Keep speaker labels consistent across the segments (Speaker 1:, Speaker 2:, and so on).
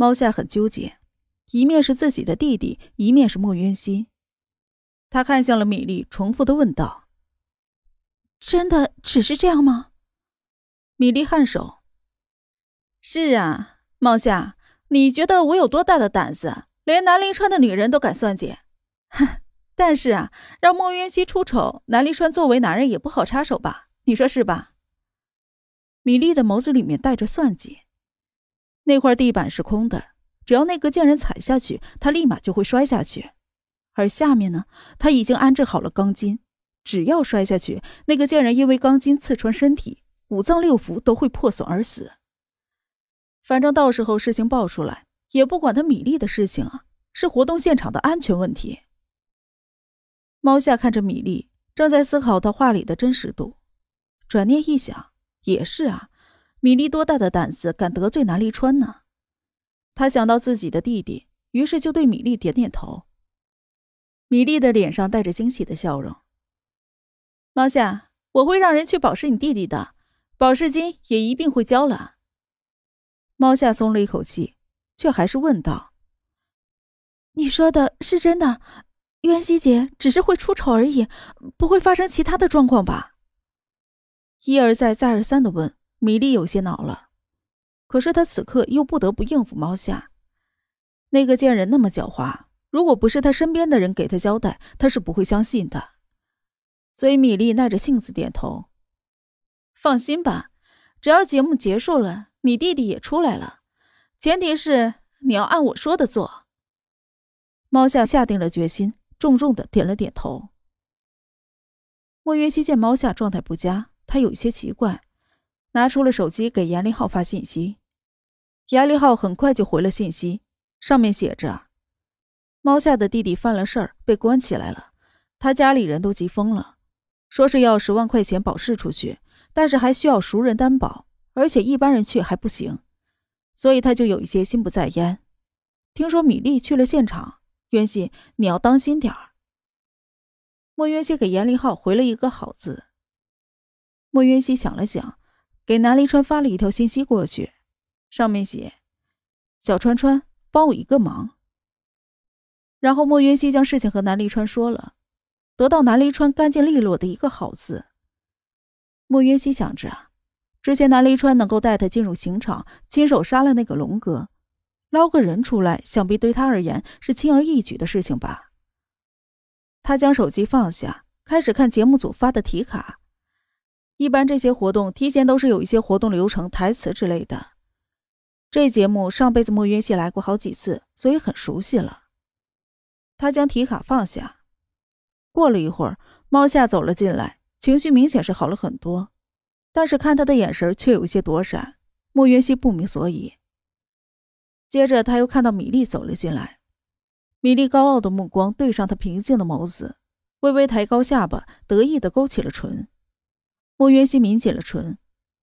Speaker 1: 猫夏很纠结，一面是自己的弟弟，一面是莫渊熙。他看向了米粒，重复的问道：“
Speaker 2: 真的只是这样吗？”
Speaker 1: 米粒颔首：“是啊，猫夏，你觉得我有多大的胆子，连南临川的女人都敢算计？哼！但是啊，让莫渊熙出丑，南临川作为男人也不好插手吧？你说是吧？”米粒的眸子里面带着算计。那块地板是空的，只要那个贱人踩下去，他立马就会摔下去。而下面呢，他已经安置好了钢筋，只要摔下去，那个贱人因为钢筋刺穿身体，五脏六腑都会破损而死。反正到时候事情爆出来，也不管他米粒的事情啊，是活动现场的安全问题。猫夏看着米粒，正在思考他话里的真实度，转念一想，也是啊，米粒多大的胆子，敢得罪南立川呢？他想到自己的弟弟，于是就对米粒点点头。米粒的脸上带着惊喜的笑容。猫夏，我会让人去保释你弟弟的，保释金也一并会交了。猫夏松了一口气，却还是问道：“
Speaker 2: 你说的是真的？渊希姐只是会出丑而已，不会发生其他的状况吧？”
Speaker 1: 一而再、再而三的问，米粒有些恼了。可是她此刻又不得不应付猫夏，那个贱人那么狡猾。如果不是他身边的人给他交代，他是不会相信的。所以米粒耐着性子点头：“放心吧，只要节目结束了，你弟弟也出来了，前提是你要按我说的做。”猫夏下定了决心，重重的点了点头。莫云熙见猫夏状态不佳，他有些奇怪，拿出了手机给严立浩发信息。严立浩很快就回了信息，上面写着。猫夏的弟弟犯了事儿，被关起来了。他家里人都急疯了，说是要十万块钱保释出去，但是还需要熟人担保，而且一般人去还不行，所以他就有一些心不在焉。听说米粒去了现场，渊熙你要当心点儿。莫渊熙给严立浩回了一个好字。莫渊熙想了想，给南离川发了一条信息过去，上面写：“小川川，帮我一个忙。”然后莫云熙将事情和南离川说了，得到南离川干净利落的一个好字。莫云熙想着，之前南离川能够带他进入刑场，亲手杀了那个龙哥，捞个人出来，想必对他而言是轻而易举的事情吧。他将手机放下，开始看节目组发的题卡。一般这些活动提前都是有一些活动流程、台词之类的。这节目上辈子莫云熙来过好几次，所以很熟悉了。他将题卡放下，过了一会儿，猫夏走了进来，情绪明显是好了很多，但是看他的眼神却有些躲闪。莫云熙不明所以。接着他又看到米粒走了进来，米粒高傲的目光对上他平静的眸子，微微抬高下巴，得意的勾起了唇。莫云熙抿紧了唇，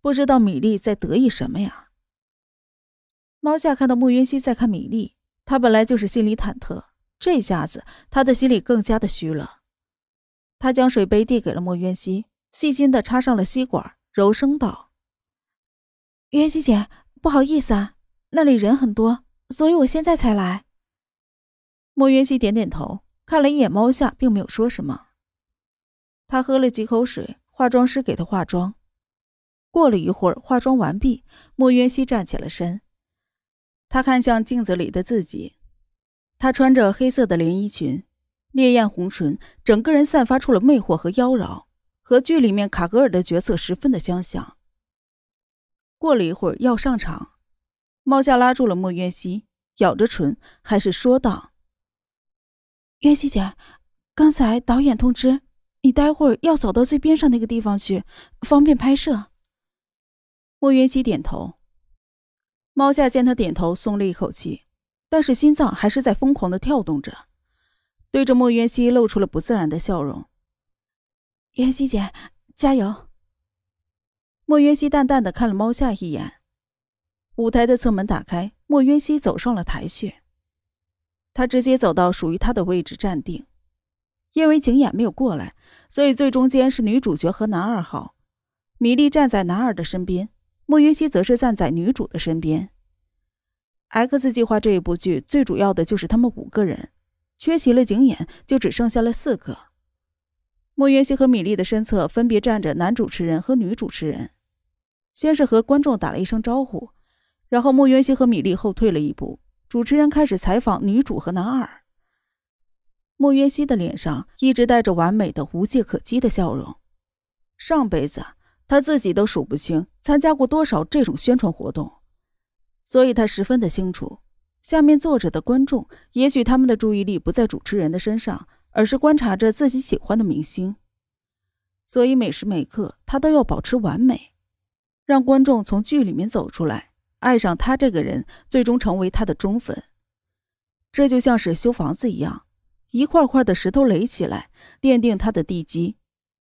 Speaker 1: 不知道米粒在得意什么呀。猫夏看到莫云熙在看米粒，他本来就是心里忐忑。这下子，他的心里更加的虚了。他将水杯递给了莫渊熙，细心的插上了吸管，柔声道：“
Speaker 2: 渊熙姐，不好意思啊，那里人很多，所以我现在才来。”
Speaker 1: 莫渊熙点点头，看了一眼猫夏，并没有说什么。他喝了几口水，化妆师给他化妆。过了一会儿，化妆完毕，莫渊熙站起了身。他看向镜子里的自己。她穿着黑色的连衣裙，烈焰红唇，整个人散发出了魅惑和妖娆，和剧里面卡格尔的角色十分的相像。过了一会儿要上场，猫夏拉住了莫渊熙，咬着唇，还是说道：“
Speaker 2: 渊熙姐，刚才导演通知你，待会儿要走到最边上那个地方去，方便拍摄。”
Speaker 1: 莫渊熙点头。猫夏见他点头，松了一口气。但是心脏还是在疯狂的跳动着，对着莫渊熙露出了不自然的笑容。
Speaker 2: 渊熙姐，加油！
Speaker 1: 莫渊熙淡淡的看了猫夏一眼。舞台的侧门打开，莫渊熙走上了台去。他直接走到属于他的位置站定。因为景演没有过来，所以最中间是女主角和男二号。米粒站在男二的身边，莫云熙则是站在女主的身边。X 计划这一部剧最主要的就是他们五个人，缺席了景演，就只剩下了四个。莫云熙和米粒的身侧分别站着男主持人和女主持人，先是和观众打了一声招呼，然后莫云熙和米粒后退了一步，主持人开始采访女主和男二。莫渊熙的脸上一直带着完美的、无懈可击的笑容，上辈子他自己都数不清参加过多少这种宣传活动。所以他十分的清楚，下面坐着的观众，也许他们的注意力不在主持人的身上，而是观察着自己喜欢的明星。所以每时每刻他都要保持完美，让观众从剧里面走出来，爱上他这个人，最终成为他的忠粉。这就像是修房子一样，一块块的石头垒起来，奠定他的地基，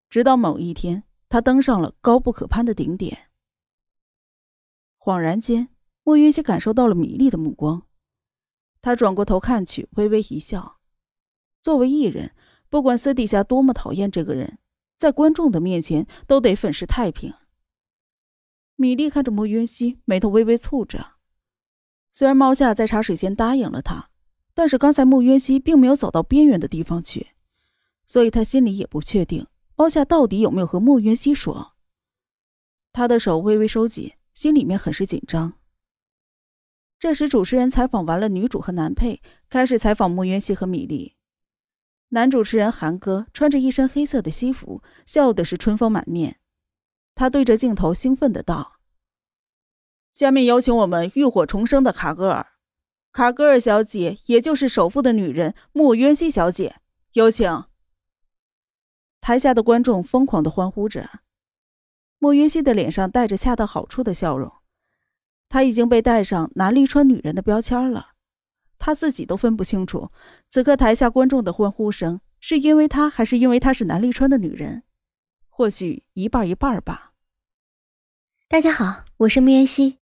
Speaker 1: 直到某一天，他登上了高不可攀的顶点。恍然间。莫云熙感受到了米粒的目光，他转过头看去，微微一笑。作为艺人，不管私底下多么讨厌这个人，在观众的面前都得粉饰太平。米粒看着莫云熙，眉头微微蹙着。虽然猫夏在茶水间答应了他，但是刚才莫云熙并没有走到边缘的地方去，所以他心里也不确定包夏到底有没有和莫云熙说。他的手微微收紧，心里面很是紧张。这时，主持人采访完了女主和男配，开始采访莫渊熙和米粒。男主持人韩哥穿着一身黑色的西服，笑的是春风满面。他对着镜头兴奋的道：“下面有请我们浴火重生的卡格尔，卡格尔小姐，也就是首富的女人莫渊熙小姐，有请。”台下的观众疯狂的欢呼着，莫渊熙的脸上带着恰到好处的笑容。她已经被带上南立川女人的标签了，她自己都分不清楚，此刻台下观众的欢呼声是因为她，还是因为她是南立川的女人？或许一半一半吧。
Speaker 3: 大家好，我是莫渊熙。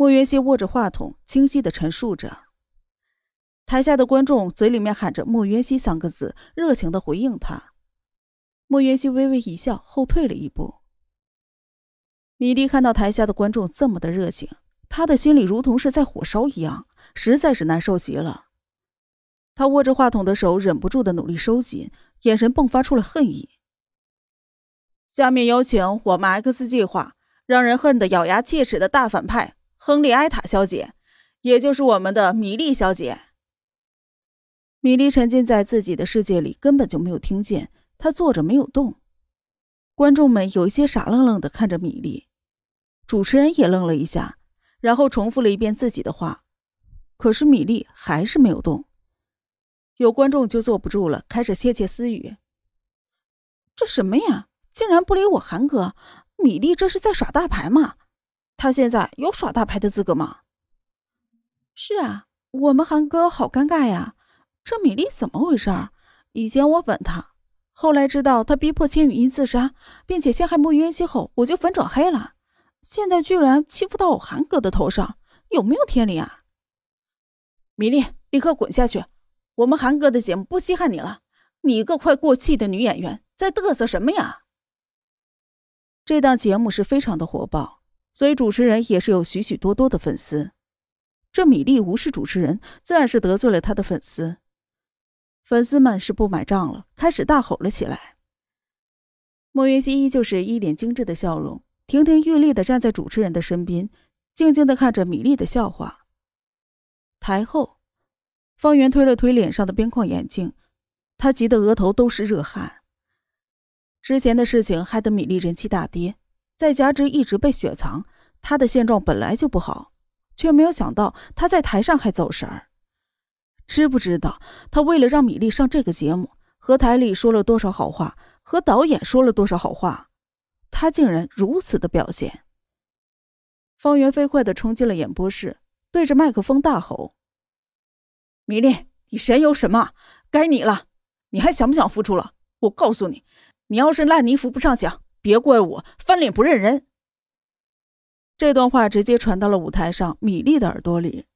Speaker 1: 莫元熙握着话筒，清晰的陈述着。台下的观众嘴里面喊着“莫元熙”三个字，热情的回应他。莫元熙微微一笑，后退了一步。米莉看到台下的观众这么的热情，他的心里如同是在火烧一样，实在是难受极了。他握着话筒的手忍不住的努力收紧，眼神迸发出了恨意。下面有请我们 X 计划让人恨得咬牙切齿的大反派亨利埃塔小姐，也就是我们的米莉小姐。米莉沉浸在自己的世界里，根本就没有听见，她坐着没有动。观众们有一些傻愣愣的看着米莉。主持人也愣了一下，然后重复了一遍自己的话，可是米粒还是没有动。有观众就坐不住了，开始窃窃私语：“这什么呀？竟然不理我韩哥！米粒这是在耍大牌吗？他现在有耍大牌的资格吗？”“是啊，我们韩哥好尴尬呀！这米粒怎么回事？以前我吻他，后来知道他逼迫千羽音自杀，并且陷害莫云熙后，我就粉转黑了。”现在居然欺负到我韩哥的头上，有没有天理啊？米粒，立刻滚下去！我们韩哥的节目不稀罕你了。你一个快过气的女演员，在嘚瑟什么呀？这档节目是非常的火爆，所以主持人也是有许许多多的粉丝。这米粒无视主持人，自然是得罪了他的粉丝。粉丝们是不买账了，开始大吼了起来。莫云熙依旧是一脸精致的笑容。亭亭玉立的站在主持人的身边，静静的看着米粒的笑话。台后，方圆推了推脸上的边框眼镜，他急得额头都是热汗。之前的事情害得米粒人气大跌，再加之一直被雪藏，他的现状本来就不好，却没有想到他在台上还走神儿。知不知道他为了让米粒上这个节目，和台里说了多少好话，和导演说了多少好话？他竟然如此的表现！方圆飞快的冲进了演播室，对着麦克风大吼：“米粒，你神游什么？该你了！你还想不想复出了？我告诉你，你要是烂泥扶不上墙，别怪我翻脸不认人！”这段话直接传到了舞台上米粒的耳朵里，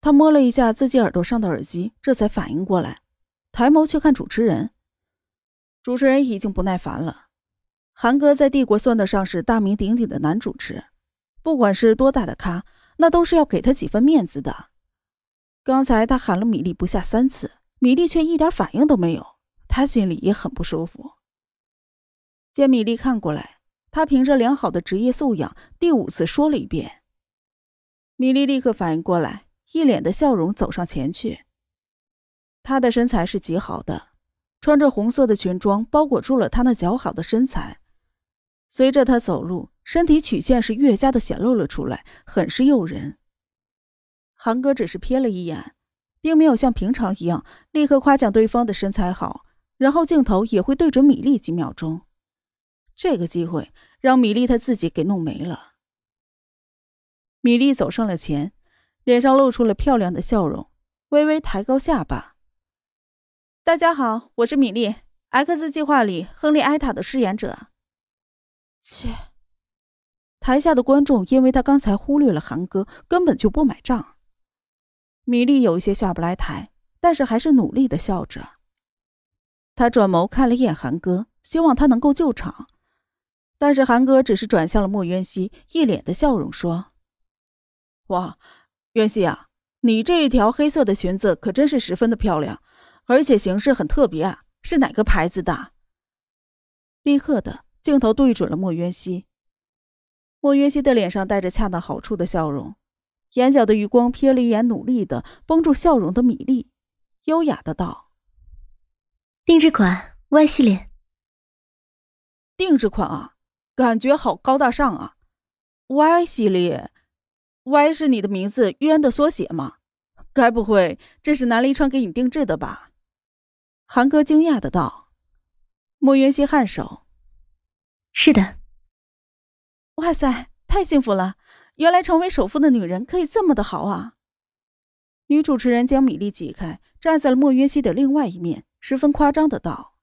Speaker 1: 他摸了一下自己耳朵上的耳机，这才反应过来，抬眸去看主持人。主持人已经不耐烦了。韩哥在帝国算得上是大名鼎鼎的男主持，不管是多大的咖，那都是要给他几分面子的。刚才他喊了米粒不下三次，米粒却一点反应都没有，他心里也很不舒服。见米粒看过来，他凭着良好的职业素养，第五次说了一遍。米粒立刻反应过来，一脸的笑容走上前去。她的身材是极好的，穿着红色的裙装包裹住了她那姣好的身材。随着她走路，身体曲线是越加的显露了出来，很是诱人。韩哥只是瞥了一眼，并没有像平常一样立刻夸奖对方的身材好，然后镜头也会对准米粒几秒钟。这个机会让米粒她自己给弄没了。米粒走上了前，脸上露出了漂亮的笑容，微微抬高下巴。大家好，我是米莉，X 计划里亨利·埃塔的饰演者。
Speaker 2: 切！
Speaker 1: 台下的观众因为他刚才忽略了韩哥，根本就不买账。米莉有一些下不来台，但是还是努力的笑着。他转眸看了一眼韩哥，希望他能够救场，但是韩哥只是转向了莫渊熙，一脸的笑容说：“哇，渊熙啊，你这一条黑色的裙子可真是十分的漂亮。”而且形式很特别啊，是哪个牌子的？立刻的镜头对准了莫渊熙。莫渊熙的脸上带着恰到好处的笑容，眼角的余光瞥了一眼努力的绷住笑容的米粒，优雅的道：“
Speaker 3: 定制款 Y 系列。
Speaker 1: 定制款啊，感觉好高大上啊！Y 系列，Y 是你的名字渊的缩写吗？该不会这是南离川给你定制的吧？”韩哥惊讶的道：“莫云熙颔首，
Speaker 3: 是的。
Speaker 2: 哇塞，太幸福了！原来成为首富的女人可以这么的好啊！”
Speaker 1: 女主持人将米粒挤开，站在了莫云熙的另外一面，十分夸张的道。